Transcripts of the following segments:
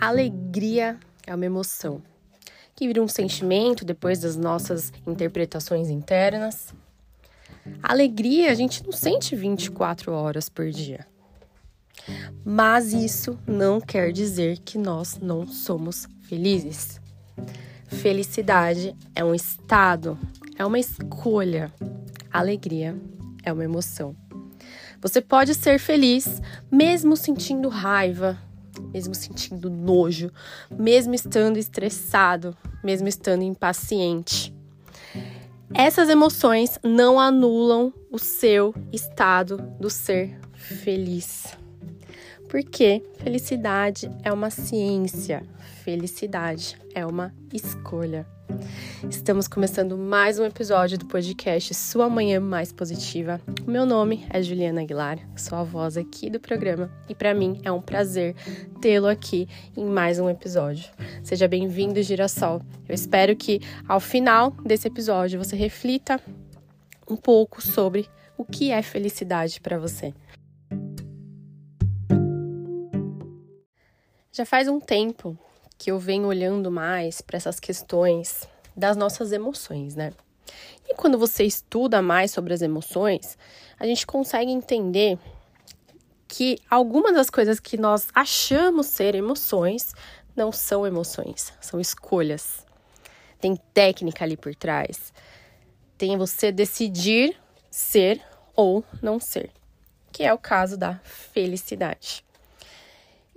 alegria é uma emoção que vira um sentimento depois das nossas interpretações internas. Alegria a gente não sente 24 horas por dia. Mas isso não quer dizer que nós não somos felizes. Felicidade é um estado, é uma escolha. Alegria é uma emoção. Você pode ser feliz mesmo sentindo raiva, mesmo sentindo nojo, mesmo estando estressado, mesmo estando impaciente. Essas emoções não anulam o seu estado do ser feliz. Porque felicidade é uma ciência, felicidade é uma escolha. Estamos começando mais um episódio do podcast Sua Manhã Mais Positiva. O meu nome é Juliana Aguilar, sou a voz aqui do programa e para mim é um prazer tê-lo aqui em mais um episódio. Seja bem-vindo, Girassol. Eu espero que ao final desse episódio você reflita um pouco sobre o que é felicidade para você. Já faz um tempo que eu venho olhando mais para essas questões das nossas emoções, né? E quando você estuda mais sobre as emoções, a gente consegue entender que algumas das coisas que nós achamos ser emoções não são emoções, são escolhas. Tem técnica ali por trás. Tem você decidir ser ou não ser, que é o caso da felicidade.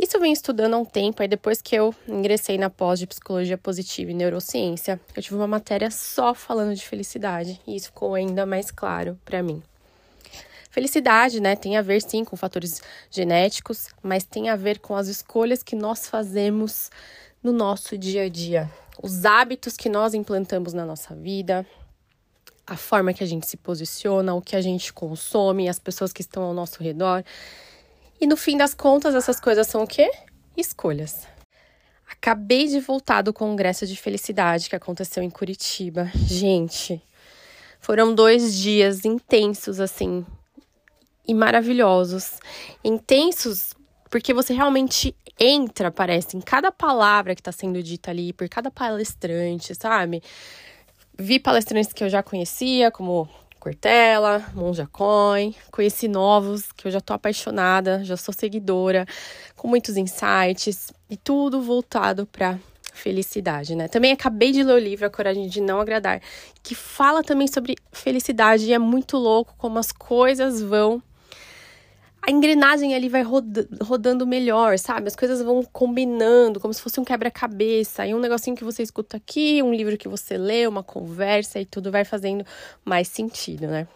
Isso eu venho estudando há um tempo, aí depois que eu ingressei na pós de psicologia positiva e neurociência, eu tive uma matéria só falando de felicidade, e isso ficou ainda mais claro para mim. Felicidade, né, tem a ver sim com fatores genéticos, mas tem a ver com as escolhas que nós fazemos no nosso dia a dia, os hábitos que nós implantamos na nossa vida, a forma que a gente se posiciona, o que a gente consome, as pessoas que estão ao nosso redor. E no fim das contas, essas coisas são o quê? Escolhas. Acabei de voltar do Congresso de Felicidade que aconteceu em Curitiba. Gente, foram dois dias intensos, assim, e maravilhosos. Intensos porque você realmente entra, parece, em cada palavra que está sendo dita ali, por cada palestrante, sabe? Vi palestrantes que eu já conhecia, como Cortella, Monja Coin, conheci novos que eu já tô apaixonada, já sou seguidora, com muitos insights e tudo voltado para felicidade, né? Também acabei de ler o livro A Coragem de Não Agradar, que fala também sobre felicidade e é muito louco como as coisas vão a engrenagem ali vai roda, rodando melhor, sabe? As coisas vão combinando, como se fosse um quebra-cabeça. E um negocinho que você escuta aqui, um livro que você lê, uma conversa, e tudo vai fazendo mais sentido, né?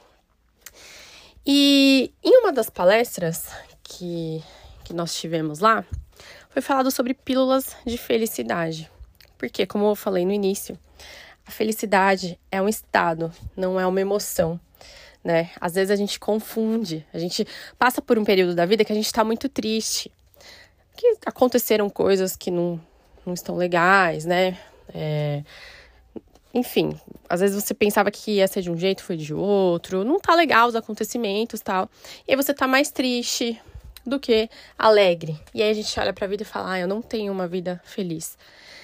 E em uma das palestras que, que nós tivemos lá, foi falado sobre pílulas de felicidade. Porque, como eu falei no início, a felicidade é um estado, não é uma emoção né? Às vezes a gente confunde, a gente passa por um período da vida que a gente está muito triste, que aconteceram coisas que não, não estão legais, né? É, enfim, às vezes você pensava que ia ser de um jeito, foi de outro, não tá legal os acontecimentos tal. E aí você tá mais triste do que alegre. E aí a gente olha pra vida e fala: ah, eu não tenho uma vida feliz.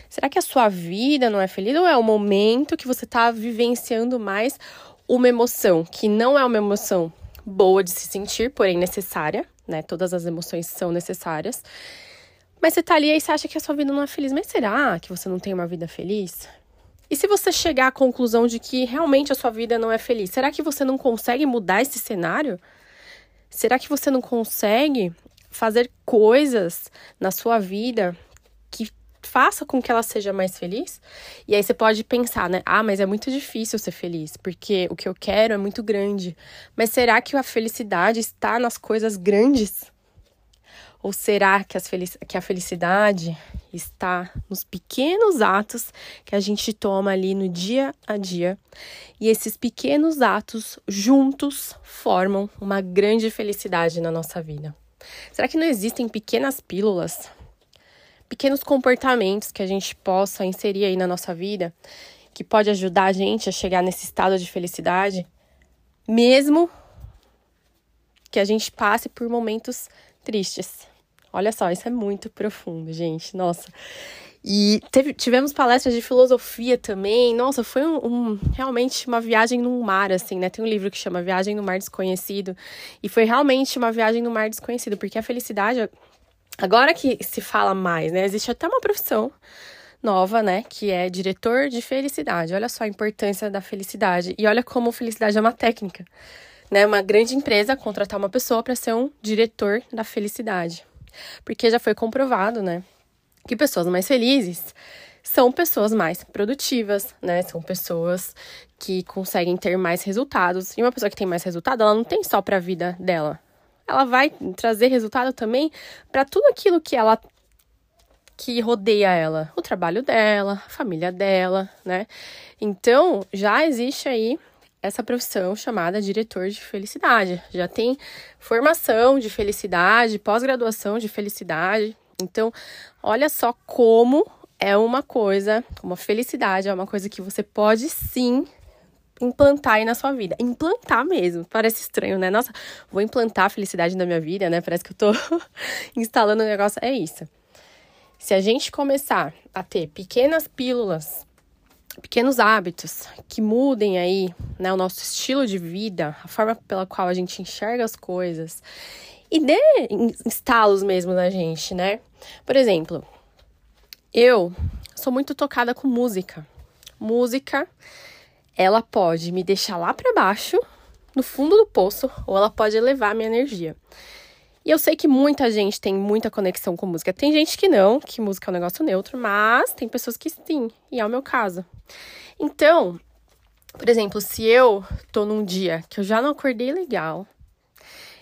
Será que a sua vida não é feliz ou é o momento que você tá vivenciando mais uma emoção que não é uma emoção boa de se sentir, porém necessária, né? Todas as emoções são necessárias. Mas você tá ali e você acha que a sua vida não é feliz. Mas será que você não tem uma vida feliz? E se você chegar à conclusão de que realmente a sua vida não é feliz, será que você não consegue mudar esse cenário? Será que você não consegue fazer coisas na sua vida faça com que ela seja mais feliz. E aí você pode pensar, né? Ah, mas é muito difícil ser feliz, porque o que eu quero é muito grande. Mas será que a felicidade está nas coisas grandes? Ou será que, que a felicidade está nos pequenos atos que a gente toma ali no dia a dia? E esses pequenos atos juntos formam uma grande felicidade na nossa vida. Será que não existem pequenas pílulas pequenos comportamentos que a gente possa inserir aí na nossa vida, que pode ajudar a gente a chegar nesse estado de felicidade, mesmo que a gente passe por momentos tristes Olha só, isso é muito profundo, gente. Nossa. E teve, tivemos palestras de filosofia também. Nossa, foi um, um, realmente uma viagem no mar, assim, né? Tem um livro que chama Viagem no Mar Desconhecido. E foi realmente uma viagem no mar desconhecido, porque a felicidade, agora que se fala mais, né? Existe até uma profissão nova, né? Que é diretor de felicidade. Olha só a importância da felicidade. E olha como felicidade é uma técnica. Né, uma grande empresa contratar uma pessoa para ser um diretor da felicidade. Porque já foi comprovado, né, que pessoas mais felizes são pessoas mais produtivas, né? São pessoas que conseguem ter mais resultados. E uma pessoa que tem mais resultado, ela não tem só para a vida dela. Ela vai trazer resultado também para tudo aquilo que ela que rodeia ela, o trabalho dela, a família dela, né? Então, já existe aí essa profissão chamada diretor de felicidade. Já tem formação de felicidade, pós-graduação de felicidade. Então, olha só como é uma coisa, como a felicidade é uma coisa que você pode sim implantar aí na sua vida. Implantar mesmo. Parece estranho, né? Nossa, vou implantar a felicidade na minha vida, né? Parece que eu tô instalando um negócio. É isso. Se a gente começar a ter pequenas pílulas, pequenos hábitos que mudem aí, né, o nosso estilo de vida, a forma pela qual a gente enxerga as coisas e dê estalos mesmo na gente, né? Por exemplo, eu sou muito tocada com música. Música, ela pode me deixar lá para baixo, no fundo do poço, ou ela pode elevar a minha energia. E eu sei que muita gente tem muita conexão com música. Tem gente que não, que música é um negócio neutro, mas tem pessoas que sim, e é o meu caso. Então, por exemplo, se eu tô num dia que eu já não acordei legal,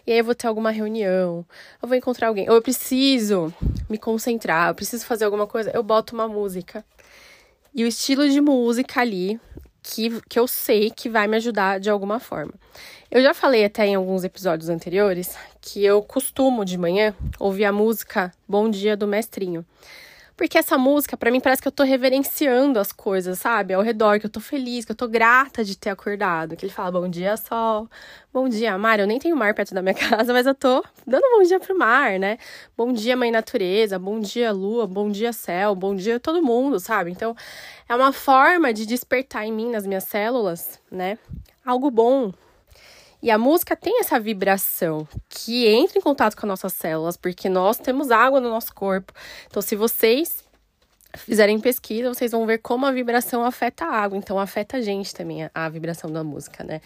e aí eu vou ter alguma reunião, eu vou encontrar alguém, ou eu preciso me concentrar, eu preciso fazer alguma coisa, eu boto uma música. E o estilo de música ali que, que eu sei que vai me ajudar de alguma forma. Eu já falei até em alguns episódios anteriores que eu costumo de manhã ouvir a música Bom Dia do Mestrinho. Porque essa música, para mim, parece que eu tô reverenciando as coisas, sabe? Ao redor, que eu tô feliz, que eu tô grata de ter acordado. Que ele fala bom dia, sol. Bom dia, mar. Eu nem tenho mar perto da minha casa, mas eu tô dando bom dia pro mar, né? Bom dia, mãe natureza. Bom dia, lua. Bom dia, céu. Bom dia, todo mundo, sabe? Então, é uma forma de despertar em mim, nas minhas células, né? Algo bom, e a música tem essa vibração que entra em contato com as nossas células, porque nós temos água no nosso corpo. Então, se vocês fizerem pesquisa, vocês vão ver como a vibração afeta a água. Então, afeta a gente também, a, vibração da música, né?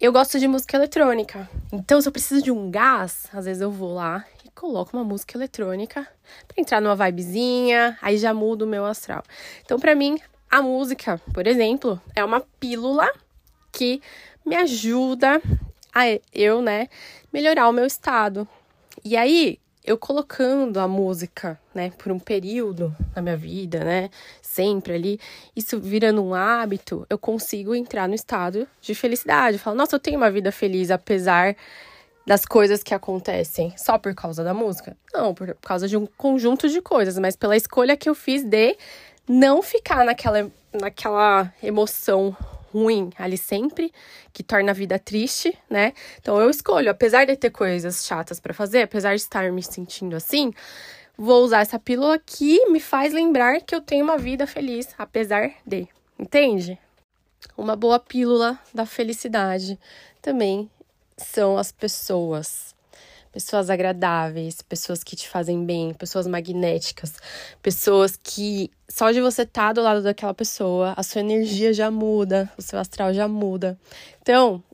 Eu gosto de música eletrônica. Então, se eu preciso de um gás, às vezes eu vou lá e coloco uma música eletrônica para entrar numa vibezinha, aí já muda o meu astral. Então, para mim, a música, por exemplo, é uma pílula que me ajuda a eu, né, melhorar o meu estado. E aí, eu colocando a música, né, por um período na minha vida, né, sempre ali, isso virando um hábito, eu consigo entrar no estado de felicidade. Falo, nossa, eu tenho uma vida feliz apesar das coisas que acontecem só por causa da música? Não, por causa de um conjunto de coisas, mas pela escolha que eu fiz de não ficar naquela, naquela emoção ruim ali sempre, que torna a vida triste, né? Então eu escolho, apesar de ter coisas chatas para fazer, apesar de estar me sentindo assim, vou usar essa pílula que me faz lembrar que eu tenho uma vida feliz, apesar de. Entende? Uma boa pílula da felicidade também são as pessoas pessoas agradáveis, pessoas que te fazem bem, pessoas magnéticas, pessoas que só de você estar tá do lado daquela pessoa, a sua energia já muda, o seu astral já muda. Então,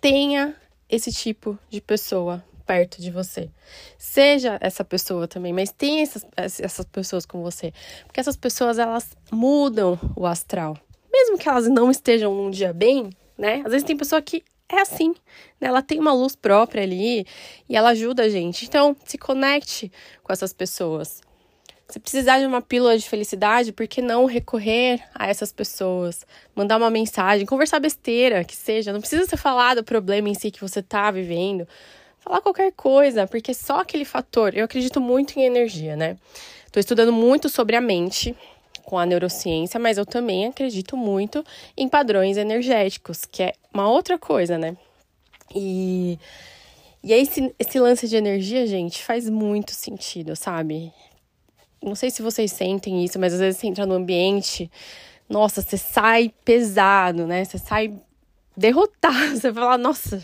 tenha esse tipo de pessoa perto de você. Seja essa pessoa também, mas tenha essas, essas pessoas com você. Porque essas pessoas, elas mudam o astral. Mesmo que elas não estejam num dia bem, né? Às vezes tem pessoa que é assim, né? Ela tem uma luz própria ali e ela ajuda a gente. Então, se conecte com essas pessoas. Se precisar de uma pílula de felicidade, por que não recorrer a essas pessoas? Mandar uma mensagem, conversar besteira, que seja. Não precisa ser falar do problema em si que você tá vivendo. Falar qualquer coisa, porque só aquele fator. Eu acredito muito em energia, né? Tô estudando muito sobre a mente, com a neurociência, mas eu também acredito muito em padrões energéticos, que é uma outra coisa, né? E, E aí, esse, esse lance de energia, gente, faz muito sentido, sabe? Não sei se vocês sentem isso, mas às vezes você entra no ambiente, nossa, você sai pesado, né? Você sai derrotado. Você fala, nossa,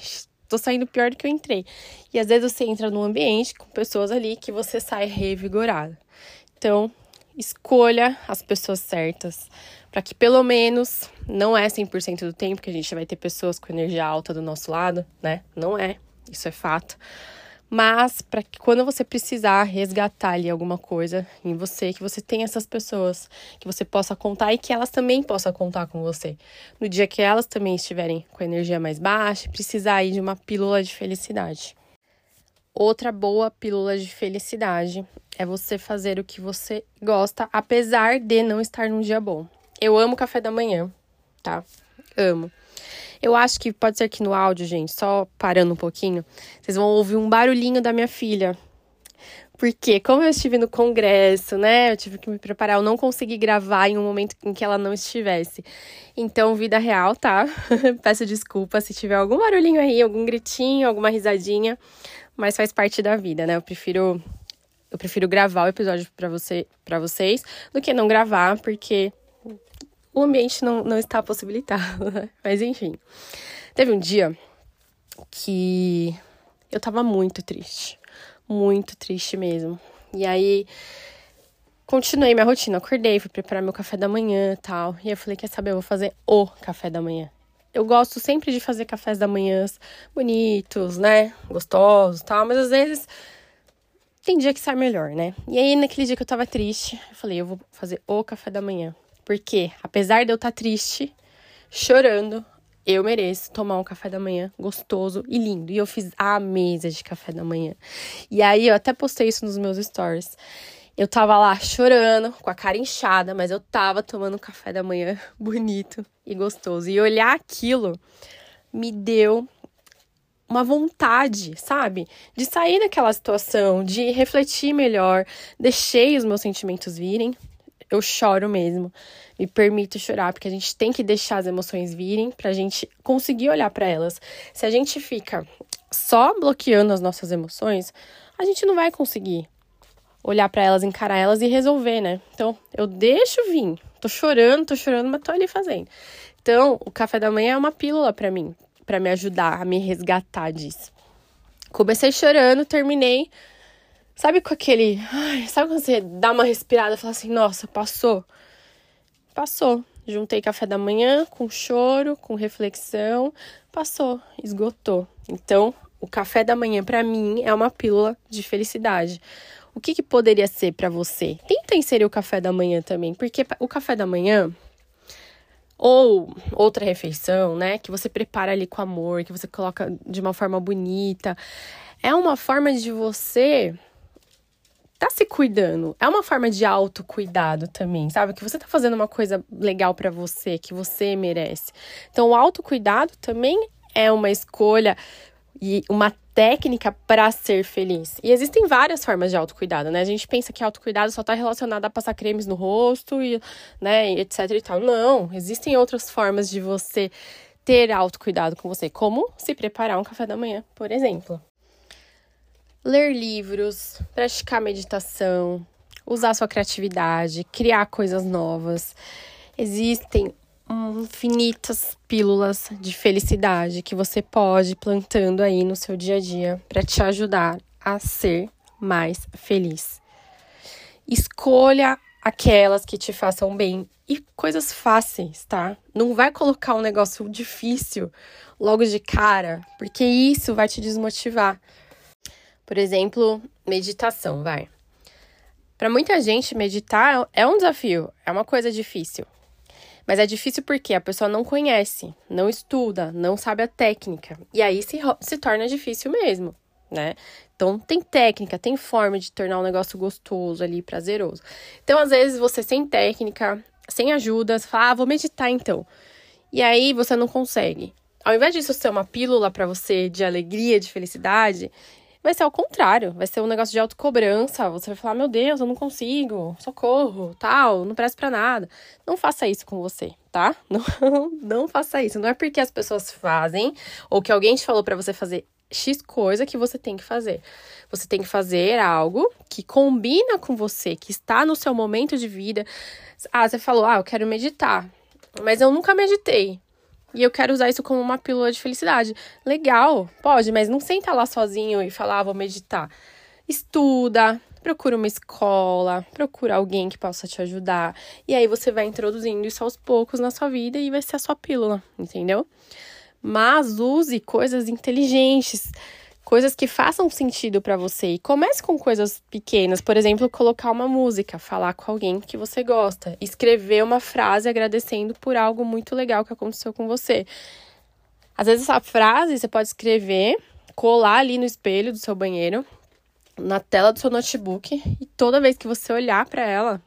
tô saindo pior do que eu entrei. E às vezes você entra num ambiente com pessoas ali que você sai revigorado. Então, escolha as pessoas certas, para que pelo menos não é 100% do tempo que a gente vai ter pessoas com energia alta do nosso lado, né? Não é, isso é fato. Mas para que quando você precisar resgatar ali alguma coisa em você, que você tenha essas pessoas que você possa contar e que elas também possam contar com você. No dia que elas também estiverem com energia mais baixa, precisar aí de uma pílula de felicidade. Outra boa pílula de felicidade é você fazer o que você gosta, apesar de não estar num dia bom. Eu amo café da manhã, tá? Amo. Eu acho que pode ser que no áudio, gente, só parando um pouquinho, vocês vão ouvir um barulhinho da minha filha. Porque, como eu estive no congresso, né? Eu tive que me preparar, eu não consegui gravar em um momento em que ela não estivesse. Então, vida real, tá? Peço desculpa se tiver algum barulhinho aí, algum gritinho, alguma risadinha, mas faz parte da vida, né? Eu prefiro eu prefiro gravar o episódio para você, para vocês do que não gravar, porque o ambiente não, não está possibilitado. Né? Mas enfim. Teve um dia que eu tava muito triste. Muito triste mesmo. E aí continuei minha rotina. Acordei, fui preparar meu café da manhã tal. E eu falei: quer saber? Eu vou fazer o café da manhã. Eu gosto sempre de fazer cafés da manhã bonitos, né? Gostosos e tal, mas às vezes tem dia que sai melhor, né? E aí, naquele dia que eu tava triste, eu falei, eu vou fazer o café da manhã. Porque, apesar de eu estar tá triste, chorando, eu mereço tomar um café da manhã gostoso e lindo. E eu fiz a mesa de café da manhã. E aí, eu até postei isso nos meus stories. Eu tava lá chorando, com a cara inchada, mas eu tava tomando um café da manhã bonito e gostoso. E olhar aquilo me deu uma vontade, sabe? De sair daquela situação, de refletir melhor. Deixei os meus sentimentos virem. Eu choro mesmo. Me permito chorar, porque a gente tem que deixar as emoções virem pra gente conseguir olhar para elas. Se a gente fica só bloqueando as nossas emoções, a gente não vai conseguir olhar para elas, encarar elas e resolver, né? Então, eu deixo vir. Tô chorando, tô chorando, mas tô ali fazendo. Então, o café da manhã é uma pílula para mim, para me ajudar a me resgatar disso. Comecei chorando, terminei. Sabe com aquele. Ai, sabe quando você dá uma respirada e fala assim: nossa, passou? Passou. Juntei café da manhã com choro, com reflexão. Passou, esgotou. Então, o café da manhã para mim é uma pílula de felicidade. O que, que poderia ser para você? Tenta inserir o café da manhã também, porque o café da manhã ou outra refeição, né, que você prepara ali com amor, que você coloca de uma forma bonita. É uma forma de você tá se cuidando. É uma forma de autocuidado também, sabe? Que você tá fazendo uma coisa legal para você, que você merece. Então, o autocuidado também é uma escolha e uma técnica para ser feliz. E existem várias formas de autocuidado, né? A gente pensa que autocuidado só está relacionado a passar cremes no rosto e, né, etc e tal. Não, existem outras formas de você ter autocuidado com você, como se preparar um café da manhã, por exemplo. Ler livros, praticar meditação, usar sua criatividade, criar coisas novas. Existem infinitas pílulas de felicidade que você pode ir plantando aí no seu dia a dia para te ajudar a ser mais feliz. Escolha aquelas que te façam bem e coisas fáceis, tá? Não vai colocar um negócio difícil logo de cara, porque isso vai te desmotivar. Por exemplo, meditação, vai. Para muita gente, meditar é um desafio, é uma coisa difícil. Mas é difícil porque a pessoa não conhece, não estuda, não sabe a técnica. E aí se, se torna difícil mesmo, né? Então tem técnica, tem forma de tornar um negócio gostoso ali, prazeroso. Então, às vezes, você sem técnica, sem ajuda, você fala, ah, vou meditar então. E aí você não consegue. Ao invés disso ser uma pílula para você de alegria, de felicidade, vai ser ao contrário, vai ser um negócio de autocobrança. Você vai falar: meu Deus, eu não consigo, socorro, tal, não presta pra nada. Não faça isso com você, tá? Não, não faça isso. Não é porque as pessoas fazem ou que alguém te falou para você fazer X coisa que você tem que fazer. Você tem que fazer algo que combina com você, que está no seu momento de vida. Ah, você falou, ah, eu quero meditar, mas eu nunca meditei. E eu quero usar isso como uma pílula de felicidade. Legal, pode, mas não senta lá sozinho e falar, ah, vou meditar. Estuda, procura uma escola, procura alguém que possa te ajudar. E aí você vai introduzindo isso aos poucos na sua vida e vai ser a sua pílula, entendeu? Mas use coisas inteligentes, coisas que façam sentido para você. E comece com coisas pequenas, por exemplo, colocar uma música, falar com alguém que você gosta, escrever uma frase agradecendo por algo muito legal que aconteceu com você. Às vezes essa frase você pode escrever, colar ali no espelho do seu banheiro na tela do seu notebook e toda vez que você olhar para ela,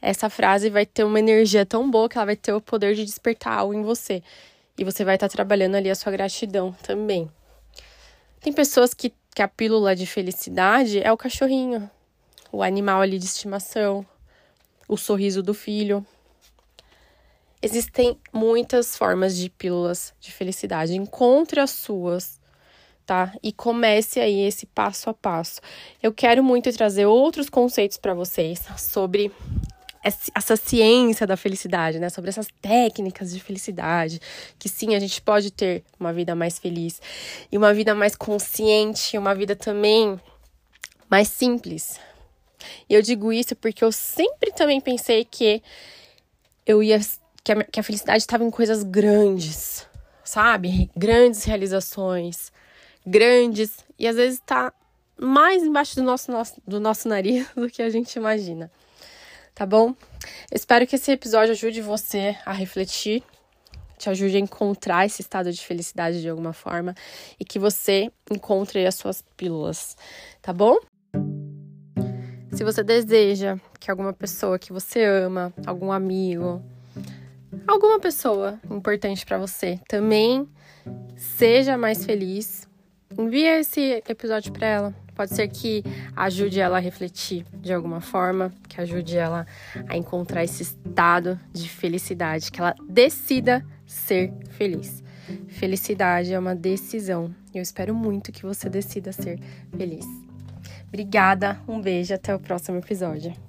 essa frase vai ter uma energia tão boa que ela vai ter o poder de despertar algo em você. E você vai estar trabalhando ali a sua gratidão também. Tem pessoas que, que a pílula de felicidade é o cachorrinho, o animal ali de estimação, o sorriso do filho. Existem muitas formas de pílulas de felicidade. Encontre as suas tá? E comece aí esse passo a passo. Eu quero muito trazer outros conceitos para vocês sobre essa ciência da felicidade, né? Sobre essas técnicas de felicidade, que sim, a gente pode ter uma vida mais feliz e uma vida mais consciente, uma vida também mais simples. E eu digo isso porque eu sempre também pensei que eu ia que a, que a felicidade estava em coisas grandes, sabe? Grandes realizações, grandes e às vezes está mais embaixo do nosso, nosso, do nosso nariz do que a gente imagina. Tá bom? Espero que esse episódio ajude você a refletir, te ajude a encontrar esse estado de felicidade de alguma forma e que você encontre as suas pílulas, tá bom? Se você deseja que alguma pessoa que você ama, algum amigo, alguma pessoa importante para você também seja mais feliz, envia esse episódio para ela. Pode ser que ajude ela a refletir de alguma forma, que ajude ela a encontrar esse estado de felicidade, que ela decida ser feliz. Felicidade é uma decisão. Eu espero muito que você decida ser feliz. Obrigada, um beijo, até o próximo episódio.